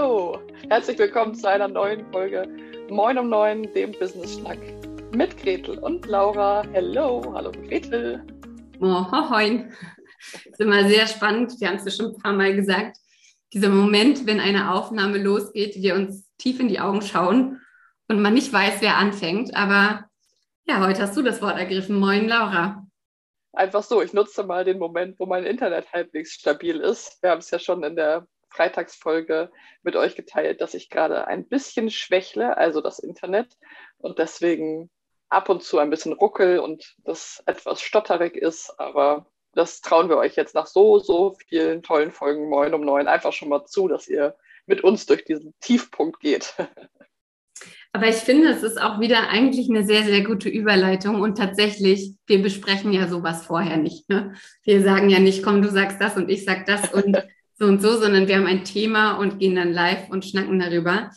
Hallo, herzlich willkommen zu einer neuen Folge Moin um Neun, dem Business Schnack mit Gretel und Laura. Hello, hallo Gretel. Moin. Das ist immer sehr spannend. Wir haben es ja schon ein paar Mal gesagt. Dieser Moment, wenn eine Aufnahme losgeht, wir uns tief in die Augen schauen und man nicht weiß, wer anfängt. Aber ja, heute hast du das Wort ergriffen. Moin, Laura. Einfach so, ich nutze mal den Moment, wo mein Internet halbwegs stabil ist. Wir haben es ja schon in der Freitagsfolge mit euch geteilt, dass ich gerade ein bisschen schwächle, also das Internet, und deswegen ab und zu ein bisschen ruckel und das etwas stotterig ist, aber das trauen wir euch jetzt nach so, so vielen tollen Folgen Moin um Neun einfach schon mal zu, dass ihr mit uns durch diesen Tiefpunkt geht. Aber ich finde, es ist auch wieder eigentlich eine sehr, sehr gute Überleitung. Und tatsächlich, wir besprechen ja sowas vorher nicht. Ne? Wir sagen ja nicht, komm, du sagst das und ich sag das und so und so, sondern wir haben ein Thema und gehen dann live und schnacken darüber.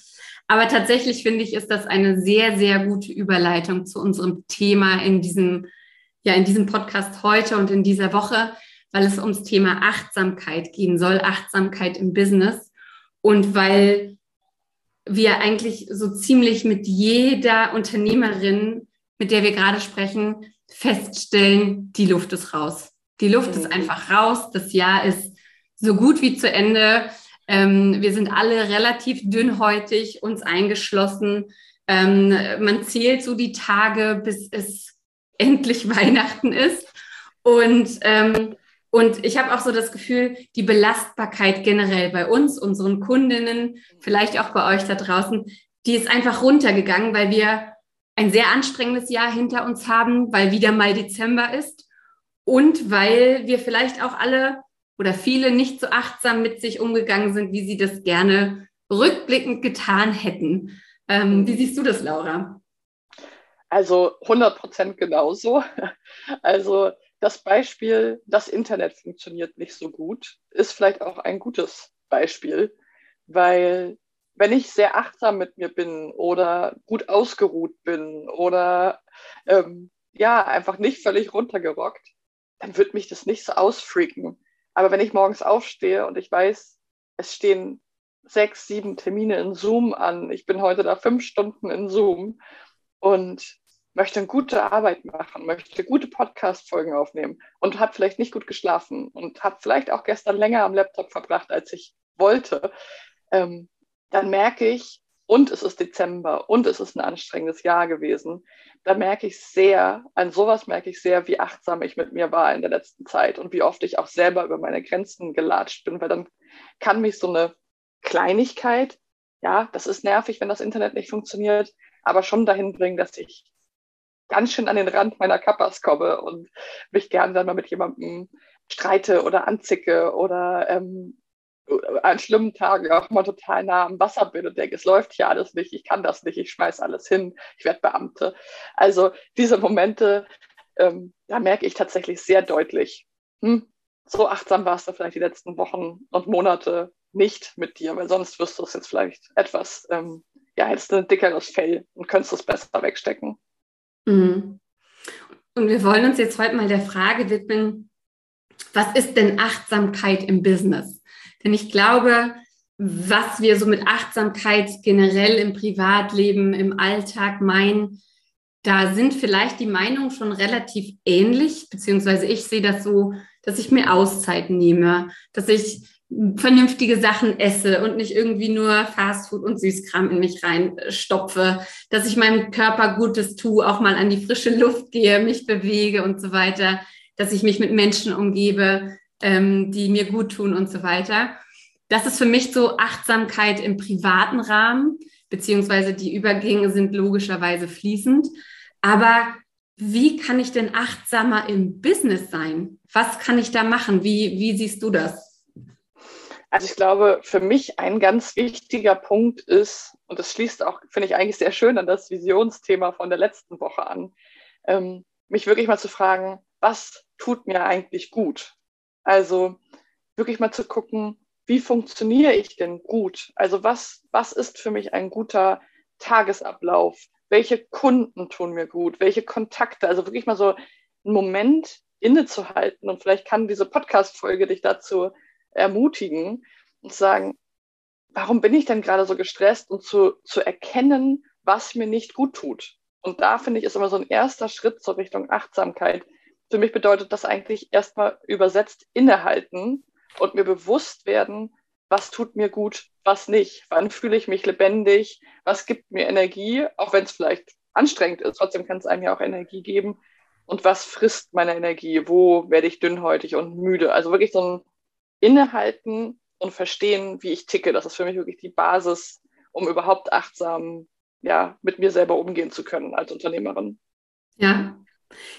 Aber tatsächlich finde ich, ist das eine sehr, sehr gute Überleitung zu unserem Thema in diesem, ja, in diesem Podcast heute und in dieser Woche, weil es ums Thema Achtsamkeit gehen soll, Achtsamkeit im Business. Und weil wir eigentlich so ziemlich mit jeder Unternehmerin, mit der wir gerade sprechen, feststellen, die Luft ist raus. Die Luft ist mhm. einfach raus. Das Jahr ist so gut wie zu Ende. Ähm, wir sind alle relativ dünnhäutig, uns eingeschlossen. Ähm, man zählt so die Tage, bis es endlich Weihnachten ist. Und, ähm, und ich habe auch so das Gefühl, die Belastbarkeit generell bei uns, unseren Kundinnen, vielleicht auch bei euch da draußen, die ist einfach runtergegangen, weil wir ein sehr anstrengendes Jahr hinter uns haben, weil wieder mal Dezember ist und weil wir vielleicht auch alle oder viele nicht so achtsam mit sich umgegangen sind, wie sie das gerne rückblickend getan hätten. Ähm, wie siehst du das, Laura? Also 100 Prozent genauso. Also das Beispiel, das Internet funktioniert nicht so gut, ist vielleicht auch ein gutes Beispiel, weil wenn ich sehr achtsam mit mir bin oder gut ausgeruht bin oder ähm, ja, einfach nicht völlig runtergerockt, dann wird mich das nicht so ausfreaken. Aber wenn ich morgens aufstehe und ich weiß, es stehen sechs, sieben Termine in Zoom an, ich bin heute da fünf Stunden in Zoom und möchte eine gute Arbeit machen, möchte gute Podcast-Folgen aufnehmen und habe vielleicht nicht gut geschlafen und habe vielleicht auch gestern länger am Laptop verbracht, als ich wollte, ähm, dann merke ich, und es ist Dezember und es ist ein anstrengendes Jahr gewesen, da merke ich sehr, an sowas merke ich sehr, wie achtsam ich mit mir war in der letzten Zeit und wie oft ich auch selber über meine Grenzen gelatscht bin, weil dann kann mich so eine Kleinigkeit, ja, das ist nervig, wenn das Internet nicht funktioniert, aber schon dahin bringen, dass ich ganz schön an den Rand meiner Kappas komme und mich gerne dann mal mit jemandem streite oder anzicke oder ähm, an schlimmen Tagen auch mal total nah am Wasser bin und denke, es läuft hier alles nicht, ich kann das nicht, ich schmeiß alles hin, ich werde Beamte. Also diese Momente, ähm, da merke ich tatsächlich sehr deutlich, hm, so achtsam warst du vielleicht die letzten Wochen und Monate nicht mit dir, weil sonst wirst du es jetzt vielleicht etwas, ähm, ja, hättest ein dickeres Fell und könntest es besser wegstecken. Mhm. Und wir wollen uns jetzt heute mal der Frage widmen, was ist denn Achtsamkeit im Business? Denn ich glaube, was wir so mit Achtsamkeit generell im Privatleben, im Alltag meinen, da sind vielleicht die Meinungen schon relativ ähnlich, beziehungsweise ich sehe das so, dass ich mir Auszeit nehme, dass ich vernünftige Sachen esse und nicht irgendwie nur Fastfood und Süßkram in mich reinstopfe, dass ich meinem Körper Gutes tue, auch mal an die frische Luft gehe, mich bewege und so weiter, dass ich mich mit Menschen umgebe, ähm, die mir gut tun und so weiter. Das ist für mich so Achtsamkeit im privaten Rahmen, beziehungsweise die Übergänge sind logischerweise fließend. Aber wie kann ich denn achtsamer im Business sein? Was kann ich da machen? Wie, wie siehst du das? Also ich glaube, für mich ein ganz wichtiger Punkt ist, und das schließt auch, finde ich eigentlich sehr schön an das Visionsthema von der letzten Woche an, ähm, mich wirklich mal zu fragen, was tut mir eigentlich gut? Also wirklich mal zu gucken, wie funktioniere ich denn gut? Also was, was ist für mich ein guter Tagesablauf? Welche Kunden tun mir gut? Welche Kontakte? Also wirklich mal so einen Moment innezuhalten und vielleicht kann diese Podcast-Folge dich dazu ermutigen und sagen, warum bin ich denn gerade so gestresst und zu, zu erkennen, was mir nicht gut tut. Und da finde ich, ist immer so ein erster Schritt zur Richtung Achtsamkeit. Für mich bedeutet das eigentlich erstmal übersetzt innehalten und mir bewusst werden, was tut mir gut, was nicht. Wann fühle ich mich lebendig? Was gibt mir Energie? Auch wenn es vielleicht anstrengend ist, trotzdem kann es einem ja auch Energie geben. Und was frisst meine Energie? Wo werde ich dünnhäutig und müde? Also wirklich so ein Innehalten und verstehen, wie ich ticke. Das ist für mich wirklich die Basis, um überhaupt achtsam ja, mit mir selber umgehen zu können als Unternehmerin. Ja,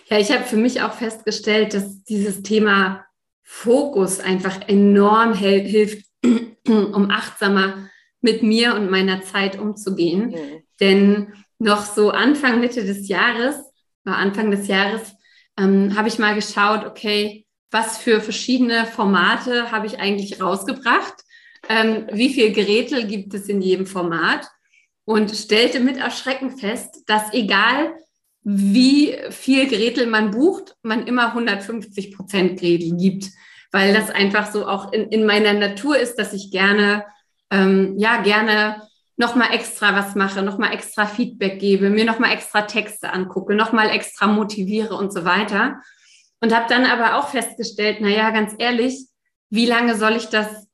ja, ich habe für mich auch festgestellt, dass dieses Thema Fokus einfach enorm hilft, um achtsamer mit mir und meiner Zeit umzugehen. Mhm. Denn noch so Anfang, Mitte des Jahres, war Anfang des Jahres, ähm, habe ich mal geschaut, okay, was für verschiedene Formate habe ich eigentlich rausgebracht? Ähm, wie viel Geräte gibt es in jedem Format? Und stellte mit Erschrecken fest, dass egal wie viel Gretel man bucht, man immer 150 Prozent Gretel gibt, weil das einfach so auch in, in meiner Natur ist, dass ich gerne, ähm, ja, gerne nochmal extra was mache, nochmal extra Feedback gebe, mir nochmal extra Texte angucke, nochmal extra motiviere und so weiter. Und habe dann aber auch festgestellt, na ja, ganz ehrlich, wie lange soll ich das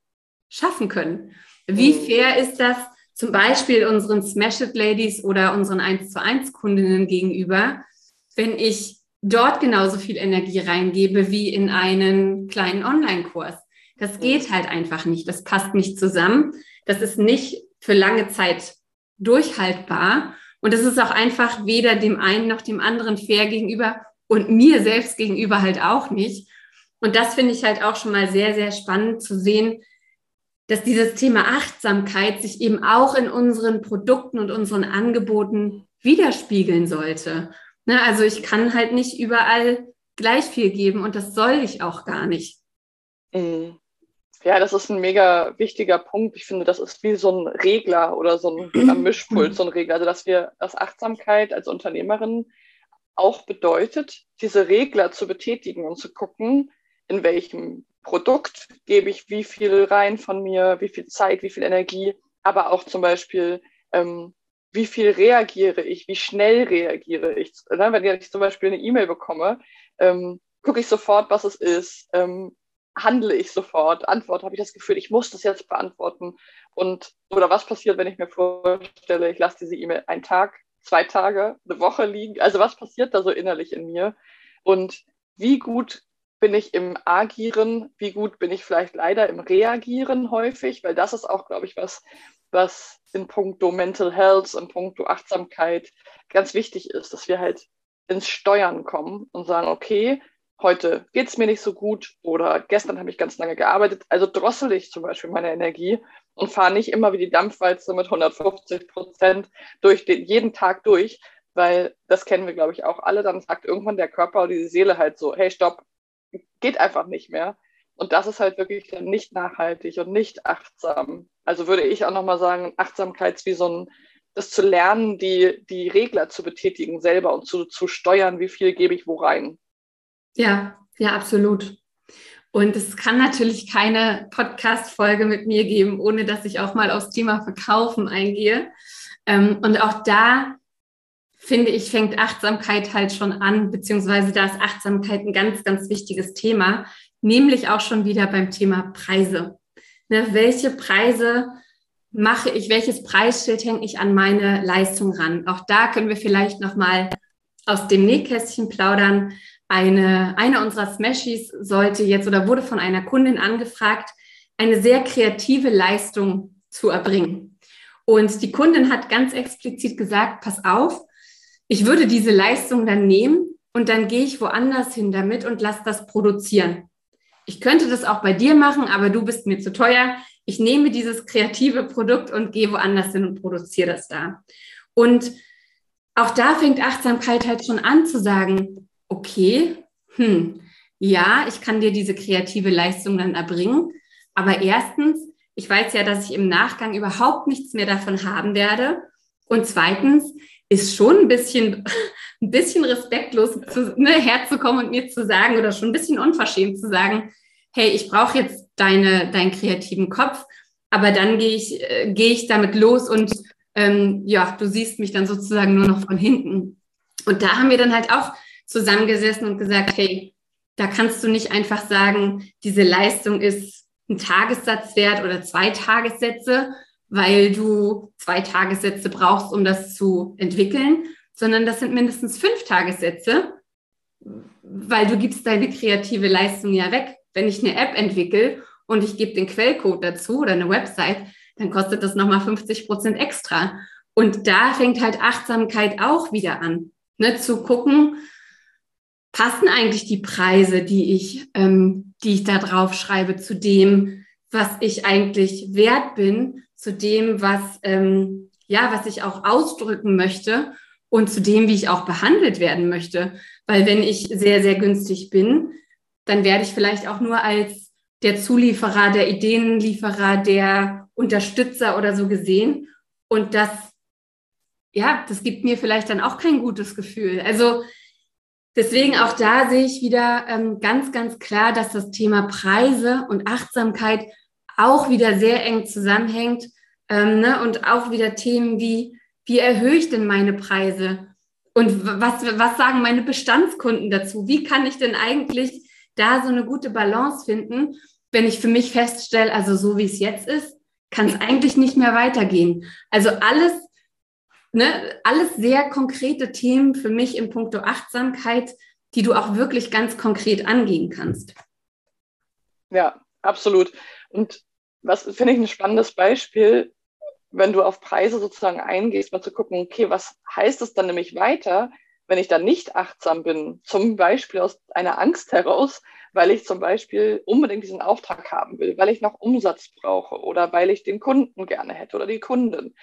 schaffen können? Wie mhm. fair ist das, zum Beispiel unseren Smash It Ladies oder unseren 1 zu 1 Kundinnen gegenüber, wenn ich dort genauso viel Energie reingebe wie in einen kleinen Online-Kurs. Das geht halt einfach nicht. Das passt nicht zusammen. Das ist nicht für lange Zeit durchhaltbar. Und das ist auch einfach weder dem einen noch dem anderen fair gegenüber und mir selbst gegenüber halt auch nicht. Und das finde ich halt auch schon mal sehr, sehr spannend zu sehen, dass dieses Thema Achtsamkeit sich eben auch in unseren Produkten und unseren Angeboten widerspiegeln sollte. Ne, also ich kann halt nicht überall gleich viel geben und das soll ich auch gar nicht. Mhm. Ja, das ist ein mega wichtiger Punkt. Ich finde, das ist wie so ein Regler oder so ein Mischpult, so ein Regler. Also, dass wir, dass Achtsamkeit als Unternehmerin auch bedeutet, diese Regler zu betätigen und zu gucken, in welchem Produkt gebe ich wie viel rein von mir, wie viel Zeit, wie viel Energie, aber auch zum Beispiel, ähm, wie viel reagiere ich, wie schnell reagiere ich. Ne? Wenn ich zum Beispiel eine E-Mail bekomme, ähm, gucke ich sofort, was es ist, ähm, handle ich sofort, antworte, habe ich das Gefühl, ich muss das jetzt beantworten. Und oder was passiert, wenn ich mir vorstelle, ich lasse diese E-Mail einen Tag, zwei Tage, eine Woche liegen? Also was passiert da so innerlich in mir? Und wie gut bin ich im Agieren, wie gut bin ich vielleicht leider im Reagieren häufig, weil das ist auch, glaube ich, was, was in puncto Mental Health, in puncto Achtsamkeit ganz wichtig ist, dass wir halt ins Steuern kommen und sagen, okay, heute geht es mir nicht so gut oder gestern habe ich ganz lange gearbeitet, also drossel ich zum Beispiel meine Energie und fahre nicht immer wie die Dampfwalze mit 150 Prozent durch den, jeden Tag durch, weil das kennen wir, glaube ich, auch alle. Dann sagt irgendwann der Körper oder die Seele halt so, hey, stopp, geht einfach nicht mehr. Und das ist halt wirklich nicht nachhaltig und nicht achtsam. Also würde ich auch nochmal sagen, Achtsamkeit ist wie so ein, das zu lernen, die, die Regler zu betätigen selber und zu, zu steuern, wie viel gebe ich wo rein. Ja, ja, absolut. Und es kann natürlich keine Podcast-Folge mit mir geben, ohne dass ich auch mal aufs Thema Verkaufen eingehe. Ähm, und auch da finde ich, fängt Achtsamkeit halt schon an, beziehungsweise da ist Achtsamkeit ein ganz, ganz wichtiges Thema, nämlich auch schon wieder beim Thema Preise. Ne, welche Preise mache ich, welches Preisschild hänge ich an meine Leistung ran? Auch da können wir vielleicht nochmal aus dem Nähkästchen plaudern. Eine, eine unserer Smashies sollte jetzt oder wurde von einer Kundin angefragt, eine sehr kreative Leistung zu erbringen. Und die Kundin hat ganz explizit gesagt, pass auf, ich würde diese Leistung dann nehmen und dann gehe ich woanders hin damit und lasse das produzieren. Ich könnte das auch bei dir machen, aber du bist mir zu teuer. Ich nehme dieses kreative Produkt und gehe woanders hin und produziere das da. Und auch da fängt Achtsamkeit halt schon an zu sagen, okay, hm, ja, ich kann dir diese kreative Leistung dann erbringen, aber erstens, ich weiß ja, dass ich im Nachgang überhaupt nichts mehr davon haben werde. Und zweitens, ist schon ein bisschen, ein bisschen respektlos zu, ne, herzukommen und mir zu sagen oder schon ein bisschen unverschämt zu sagen, hey, ich brauche jetzt deine, deinen kreativen Kopf, aber dann gehe ich, äh, gehe ich damit los und ähm, ja, du siehst mich dann sozusagen nur noch von hinten. Und da haben wir dann halt auch zusammengesessen und gesagt, hey, da kannst du nicht einfach sagen, diese Leistung ist ein Tagessatz wert oder zwei Tagessätze, weil du zwei Tagessätze brauchst, um das zu entwickeln, sondern das sind mindestens fünf Tagessätze, weil du gibst deine kreative Leistung ja weg. Wenn ich eine App entwickle und ich gebe den Quellcode dazu oder eine Website, dann kostet das nochmal 50 Prozent extra. Und da fängt halt Achtsamkeit auch wieder an, ne, zu gucken, passen eigentlich die Preise, die ich, ähm, die ich da drauf schreibe, zu dem, was ich eigentlich wert bin, zu dem, was, ähm, ja, was ich auch ausdrücken möchte und zu dem, wie ich auch behandelt werden möchte. Weil wenn ich sehr, sehr günstig bin, dann werde ich vielleicht auch nur als der Zulieferer, der Ideenlieferer, der Unterstützer oder so gesehen. Und das, ja, das gibt mir vielleicht dann auch kein gutes Gefühl. Also deswegen auch da sehe ich wieder ähm, ganz, ganz klar, dass das Thema Preise und Achtsamkeit auch wieder sehr eng zusammenhängt. Ähm, ne? Und auch wieder Themen wie, wie erhöhe ich denn meine Preise? Und was, was sagen meine Bestandskunden dazu? Wie kann ich denn eigentlich da so eine gute Balance finden, wenn ich für mich feststelle, also so wie es jetzt ist, kann es eigentlich nicht mehr weitergehen. Also alles, ne, alles sehr konkrete Themen für mich im Punkto Achtsamkeit, die du auch wirklich ganz konkret angehen kannst. Ja, absolut. Und was finde ich ein spannendes Beispiel, wenn du auf Preise sozusagen eingehst, mal zu gucken, okay, was heißt es dann nämlich weiter, wenn ich dann nicht achtsam bin? Zum Beispiel aus einer Angst heraus, weil ich zum Beispiel unbedingt diesen Auftrag haben will, weil ich noch Umsatz brauche oder weil ich den Kunden gerne hätte oder die Kundin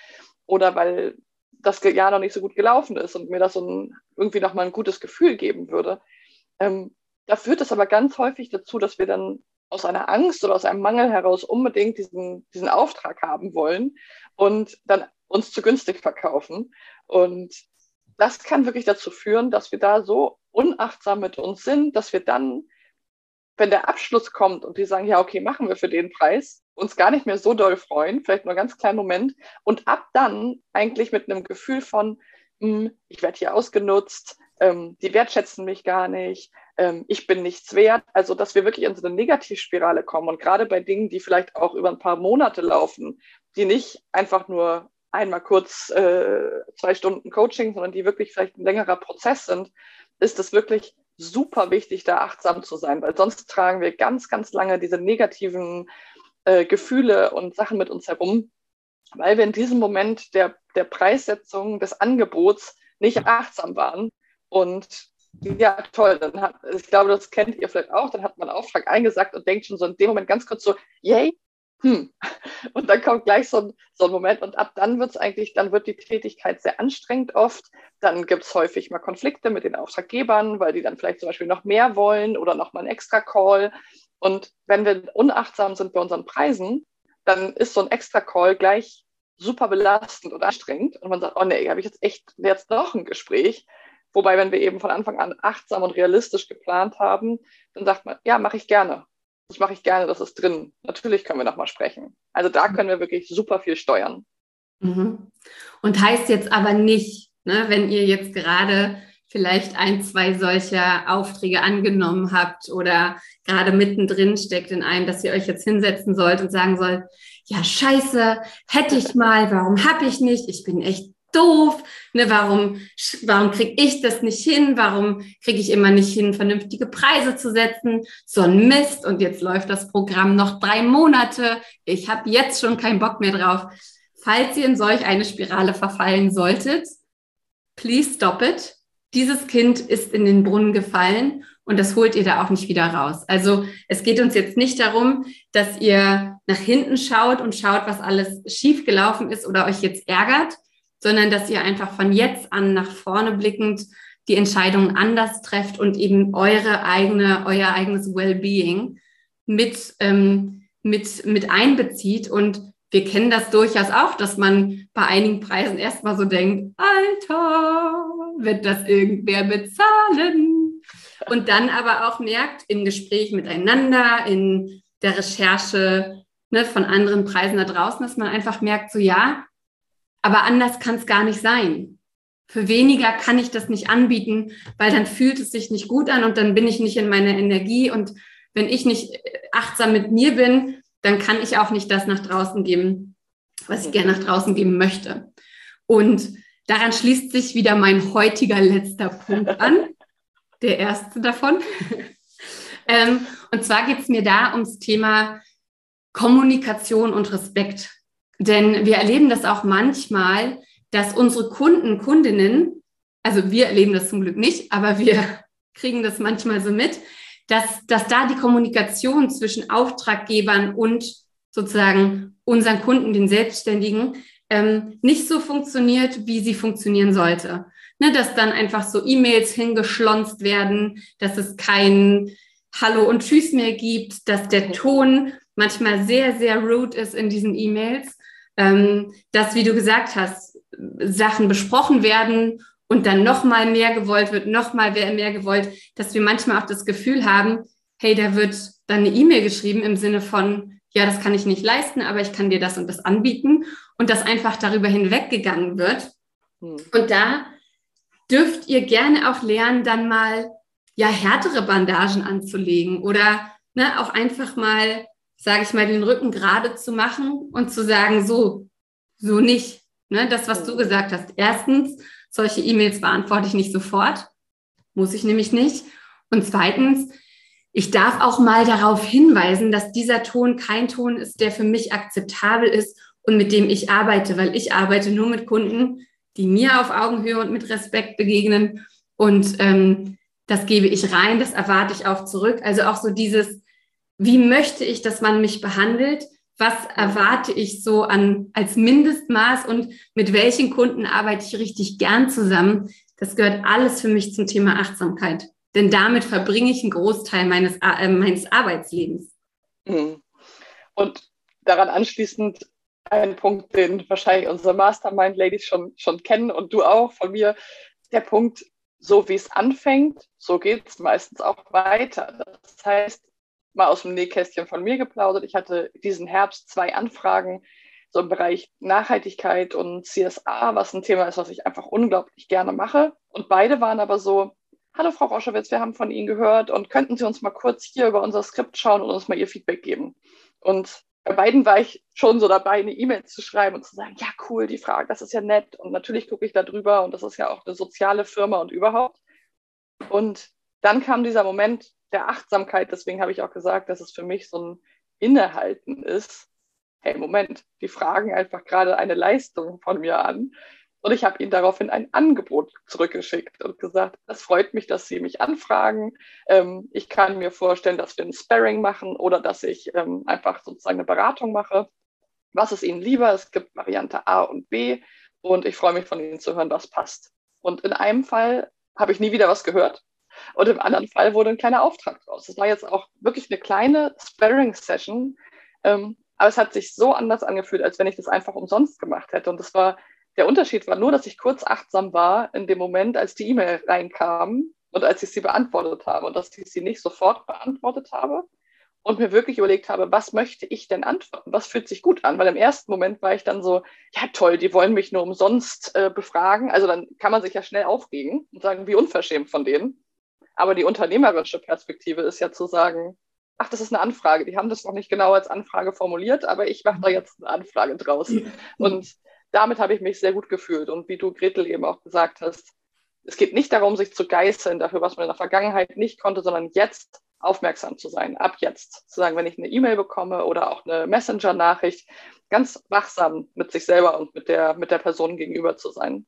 oder weil das Jahr noch nicht so gut gelaufen ist und mir das so ein, irgendwie nochmal ein gutes Gefühl geben würde. Ähm, da führt es aber ganz häufig dazu, dass wir dann aus einer Angst oder aus einem Mangel heraus unbedingt diesen, diesen Auftrag haben wollen und dann uns zu günstig verkaufen. Und das kann wirklich dazu führen, dass wir da so unachtsam mit uns sind, dass wir dann, wenn der Abschluss kommt und die sagen, ja, okay, machen wir für den Preis, uns gar nicht mehr so doll freuen, vielleicht nur einen ganz kleinen Moment, und ab dann eigentlich mit einem Gefühl von, hm, ich werde hier ausgenutzt, ähm, die wertschätzen mich gar nicht, ähm, ich bin nichts wert. Also, dass wir wirklich in so eine Negativspirale kommen. Und gerade bei Dingen, die vielleicht auch über ein paar Monate laufen, die nicht einfach nur einmal kurz äh, zwei Stunden Coaching, sondern die wirklich vielleicht ein längerer Prozess sind, ist es wirklich super wichtig, da achtsam zu sein, weil sonst tragen wir ganz, ganz lange diese negativen äh, Gefühle und Sachen mit uns herum, weil wir in diesem Moment der, der Preissetzung des Angebots nicht achtsam waren und ja, toll. Dann hat, ich glaube, das kennt ihr vielleicht auch. Dann hat man einen Auftrag eingesagt und denkt schon so in dem Moment ganz kurz so, yay, hm. Und dann kommt gleich so ein, so ein Moment und ab dann wird es eigentlich, dann wird die Tätigkeit sehr anstrengend oft. Dann gibt es häufig mal Konflikte mit den Auftraggebern, weil die dann vielleicht zum Beispiel noch mehr wollen oder noch mal einen extra Call. Und wenn wir unachtsam sind bei unseren Preisen, dann ist so ein extra Call gleich super belastend und anstrengend. Und man sagt, oh nee, habe ich jetzt echt jetzt noch ein Gespräch. Wobei, wenn wir eben von Anfang an achtsam und realistisch geplant haben, dann sagt man, ja, mache ich gerne. Das mache ich gerne, das ist drin. Natürlich können wir nochmal sprechen. Also da können wir wirklich super viel steuern. Mhm. Und heißt jetzt aber nicht, ne, wenn ihr jetzt gerade vielleicht ein, zwei solcher Aufträge angenommen habt oder gerade mittendrin steckt in einem, dass ihr euch jetzt hinsetzen sollt und sagen sollt, ja, scheiße, hätte ich mal, warum habe ich nicht? Ich bin echt doof, ne, warum, warum kriege ich das nicht hin, warum kriege ich immer nicht hin, vernünftige Preise zu setzen, so ein Mist und jetzt läuft das Programm noch drei Monate, ich habe jetzt schon keinen Bock mehr drauf. Falls ihr in solch eine Spirale verfallen solltet, please stop it. Dieses Kind ist in den Brunnen gefallen und das holt ihr da auch nicht wieder raus. Also es geht uns jetzt nicht darum, dass ihr nach hinten schaut und schaut, was alles schiefgelaufen ist oder euch jetzt ärgert, sondern dass ihr einfach von jetzt an nach vorne blickend die Entscheidungen anders trefft und eben eure eigene, euer eigenes Wellbeing mit, ähm, mit, mit einbezieht. Und wir kennen das durchaus auch, dass man bei einigen Preisen erstmal so denkt, Alter, wird das irgendwer bezahlen? Und dann aber auch merkt im Gespräch miteinander, in der Recherche, ne, von anderen Preisen da draußen, dass man einfach merkt, so ja, aber anders kann es gar nicht sein. Für weniger kann ich das nicht anbieten, weil dann fühlt es sich nicht gut an und dann bin ich nicht in meiner Energie. Und wenn ich nicht achtsam mit mir bin, dann kann ich auch nicht das nach draußen geben, was ich gerne nach draußen geben möchte. Und daran schließt sich wieder mein heutiger letzter Punkt an, der erste davon. ähm, und zwar geht es mir da ums Thema Kommunikation und Respekt. Denn wir erleben das auch manchmal, dass unsere Kunden, Kundinnen, also wir erleben das zum Glück nicht, aber wir kriegen das manchmal so mit, dass, dass da die Kommunikation zwischen Auftraggebern und sozusagen unseren Kunden, den Selbstständigen, ähm, nicht so funktioniert, wie sie funktionieren sollte. Ne, dass dann einfach so E-Mails hingeschlonzt werden, dass es kein Hallo und Tschüss mehr gibt, dass der Ton manchmal sehr, sehr rude ist in diesen E-Mails, dass, wie du gesagt hast, Sachen besprochen werden und dann nochmal mehr gewollt wird, nochmal mehr gewollt, dass wir manchmal auch das Gefühl haben, hey, da wird dann eine E-Mail geschrieben im Sinne von, ja, das kann ich nicht leisten, aber ich kann dir das und das anbieten und dass einfach darüber hinweggegangen wird. Hm. Und da dürft ihr gerne auch lernen, dann mal ja härtere Bandagen anzulegen oder ne, auch einfach mal, sage ich mal, den Rücken gerade zu machen und zu sagen, so, so nicht. Ne, das, was du hm. gesagt hast. Erstens, solche E-Mails beantworte ich nicht sofort. Muss ich nämlich nicht. Und zweitens, ich darf auch mal darauf hinweisen, dass dieser Ton kein Ton ist, der für mich akzeptabel ist und mit dem ich arbeite, weil ich arbeite nur mit Kunden, die mir auf Augenhöhe und mit Respekt begegnen. Und ähm, das gebe ich rein, das erwarte ich auch zurück. Also auch so dieses, wie möchte ich, dass man mich behandelt? Was erwarte ich so an als Mindestmaß und mit welchen Kunden arbeite ich richtig gern zusammen? Das gehört alles für mich zum Thema Achtsamkeit. Denn damit verbringe ich einen Großteil meines, äh, meines Arbeitslebens. Mhm. Und daran anschließend ein Punkt, den wahrscheinlich unsere Mastermind-Ladies schon, schon kennen und du auch von mir. Der Punkt, so wie es anfängt, so geht es meistens auch weiter. Das heißt, mal aus dem Nähkästchen von mir geplaudert. Ich hatte diesen Herbst zwei Anfragen, so im Bereich Nachhaltigkeit und CSA, was ein Thema ist, was ich einfach unglaublich gerne mache. Und beide waren aber so, hallo Frau Roschewitz, wir haben von Ihnen gehört und könnten Sie uns mal kurz hier über unser Skript schauen und uns mal Ihr Feedback geben. Und bei beiden war ich schon so dabei, eine E-Mail zu schreiben und zu sagen, ja, cool, die Frage, das ist ja nett. Und natürlich gucke ich da drüber und das ist ja auch eine soziale Firma und überhaupt. Und dann kam dieser Moment der Achtsamkeit, deswegen habe ich auch gesagt, dass es für mich so ein Innehalten ist. Hey, Moment, die fragen einfach gerade eine Leistung von mir an. Und ich habe ihnen daraufhin ein Angebot zurückgeschickt und gesagt, es freut mich, dass Sie mich anfragen. Ähm, ich kann mir vorstellen, dass wir ein Sparring machen oder dass ich ähm, einfach sozusagen eine Beratung mache. Was ist Ihnen lieber? Es gibt Variante A und B und ich freue mich von Ihnen zu hören, was passt. Und in einem Fall habe ich nie wieder was gehört und im anderen Fall wurde ein kleiner Auftrag draus. Es war jetzt auch wirklich eine kleine Sparring-Session, ähm, aber es hat sich so anders angefühlt, als wenn ich das einfach umsonst gemacht hätte. Und das war der Unterschied war nur, dass ich kurz achtsam war in dem Moment, als die E-Mail reinkam und als ich sie beantwortet habe und dass ich sie nicht sofort beantwortet habe und mir wirklich überlegt habe, was möchte ich denn antworten? Was fühlt sich gut an? Weil im ersten Moment war ich dann so, ja toll, die wollen mich nur umsonst äh, befragen. Also dann kann man sich ja schnell aufregen und sagen, wie unverschämt von denen. Aber die unternehmerische Perspektive ist ja zu sagen, ach, das ist eine Anfrage. Die haben das noch nicht genau als Anfrage formuliert, aber ich mache da jetzt eine Anfrage draus. Und damit habe ich mich sehr gut gefühlt. Und wie du, Gretel, eben auch gesagt hast, es geht nicht darum, sich zu geißeln dafür, was man in der Vergangenheit nicht konnte, sondern jetzt aufmerksam zu sein, ab jetzt. Zu sagen, wenn ich eine E-Mail bekomme oder auch eine Messenger-Nachricht, ganz wachsam mit sich selber und mit der, mit der Person gegenüber zu sein.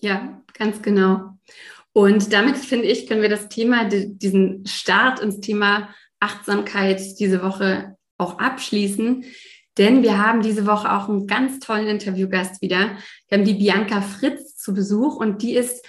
Ja, ganz genau. Und damit, finde ich, können wir das Thema, diesen Start ins Thema Achtsamkeit diese Woche auch abschließen. Denn wir haben diese Woche auch einen ganz tollen Interviewgast wieder. Wir haben die Bianca Fritz zu Besuch und die ist,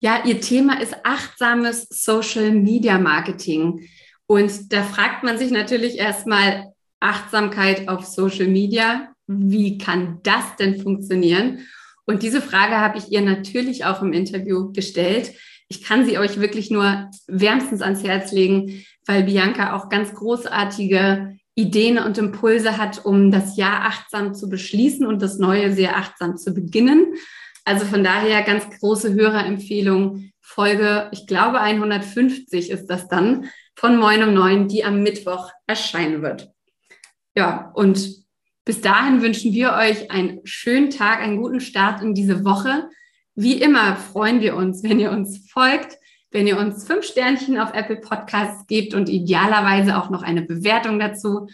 ja, ihr Thema ist achtsames Social Media Marketing. Und da fragt man sich natürlich erstmal Achtsamkeit auf Social Media. Wie kann das denn funktionieren? Und diese Frage habe ich ihr natürlich auch im Interview gestellt. Ich kann sie euch wirklich nur wärmstens ans Herz legen, weil Bianca auch ganz großartige Ideen und Impulse hat, um das Jahr achtsam zu beschließen und das neue sehr achtsam zu beginnen. Also von daher ganz große Hörerempfehlung. Folge, ich glaube 150 ist das dann, von Moin um 9, die am Mittwoch erscheinen wird. Ja, und bis dahin wünschen wir euch einen schönen Tag, einen guten Start in diese Woche. Wie immer freuen wir uns, wenn ihr uns folgt, wenn ihr uns fünf Sternchen auf Apple Podcasts gebt und idealerweise auch noch eine Bewertung dazu.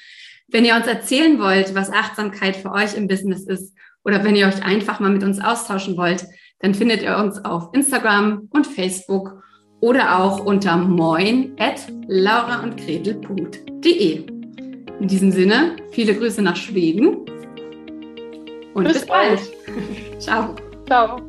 Wenn ihr uns erzählen wollt, was Achtsamkeit für euch im Business ist oder wenn ihr euch einfach mal mit uns austauschen wollt, dann findet ihr uns auf Instagram und Facebook oder auch unter moin at lauraundgretel.de. In diesem Sinne, viele Grüße nach Schweden und bis, bis bald. Ciao. Ciao.